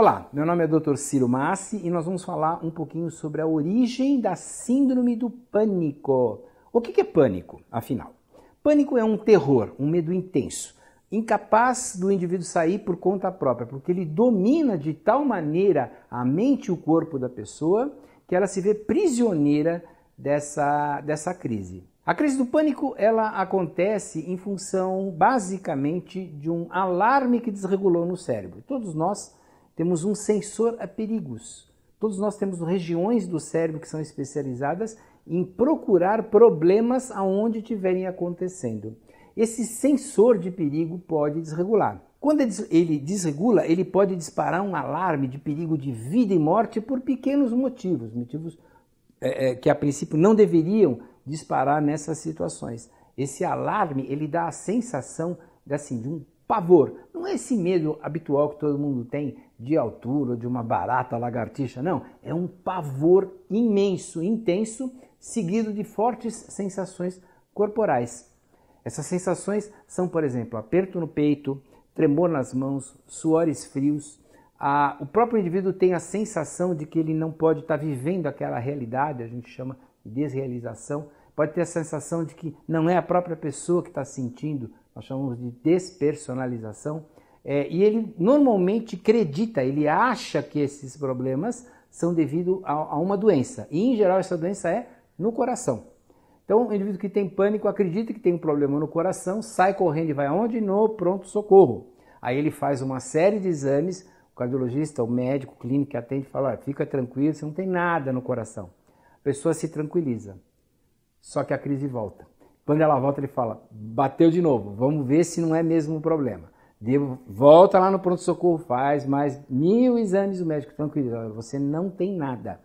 Olá, meu nome é Dr. Ciro Massi e nós vamos falar um pouquinho sobre a origem da síndrome do pânico. O que é pânico, afinal? Pânico é um terror, um medo intenso, incapaz do indivíduo sair por conta própria, porque ele domina de tal maneira a mente e o corpo da pessoa que ela se vê prisioneira dessa, dessa crise. A crise do pânico ela acontece em função basicamente de um alarme que desregulou no cérebro. Todos nós temos um sensor a perigos. Todos nós temos regiões do cérebro que são especializadas em procurar problemas aonde estiverem acontecendo. Esse sensor de perigo pode desregular. Quando ele desregula, ele pode disparar um alarme de perigo de vida e morte por pequenos motivos, motivos é, é, que a princípio não deveriam disparar nessas situações. Esse alarme ele dá a sensação assim, de um pavor. Não é esse medo habitual que todo mundo tem de altura, de uma barata, lagartixa, não. É um pavor imenso, intenso, seguido de fortes sensações corporais. Essas sensações são, por exemplo, aperto no peito, tremor nas mãos, suores frios. Ah, o próprio indivíduo tem a sensação de que ele não pode estar vivendo aquela realidade, a gente chama de desrealização. Pode ter a sensação de que não é a própria pessoa que está sentindo nós chamamos de despersonalização, é, e ele normalmente acredita, ele acha que esses problemas são devido a, a, uma doença, e em geral essa doença é no coração. Então, o indivíduo que tem pânico acredita que tem um problema no coração, sai correndo e vai aonde? No pronto-socorro. Aí ele faz uma série de exames, o cardiologista, o médico, o clínico que atende fala, fica tranquilo, você não tem nada no coração. A pessoa se tranquiliza, só que a crise volta. Quando ela volta, ele fala: bateu de novo, vamos ver se não é mesmo o problema. Devo, volta lá no pronto-socorro, faz mais mil exames, o médico tranquilo, você não tem nada.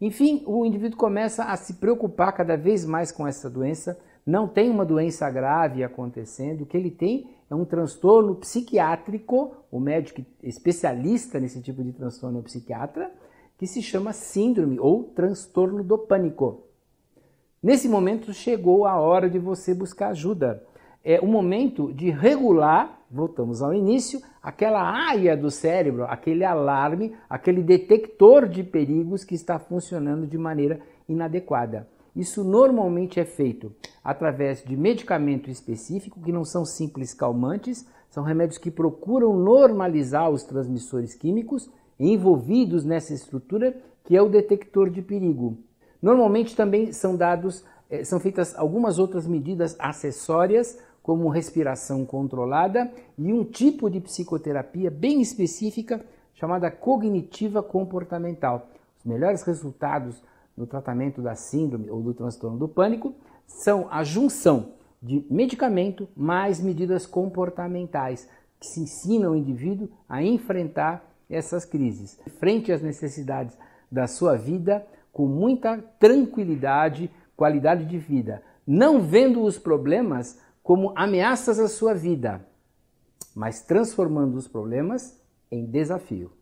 Enfim, o indivíduo começa a se preocupar cada vez mais com essa doença, não tem uma doença grave acontecendo, o que ele tem é um transtorno psiquiátrico, o médico especialista nesse tipo de transtorno é o psiquiatra, que se chama síndrome ou transtorno do pânico. Nesse momento chegou a hora de você buscar ajuda. É o momento de regular, voltamos ao início, aquela área do cérebro, aquele alarme, aquele detector de perigos que está funcionando de maneira inadequada. Isso normalmente é feito através de medicamento específico, que não são simples calmantes, são remédios que procuram normalizar os transmissores químicos envolvidos nessa estrutura que é o detector de perigo. Normalmente também são dados, eh, são feitas algumas outras medidas acessórias, como respiração controlada e um tipo de psicoterapia bem específica chamada cognitiva comportamental. Os melhores resultados no tratamento da síndrome ou do transtorno do pânico são a junção de medicamento mais medidas comportamentais que se ensinam o indivíduo a enfrentar essas crises. Frente às necessidades da sua vida, com muita tranquilidade, qualidade de vida, não vendo os problemas como ameaças à sua vida, mas transformando os problemas em desafio.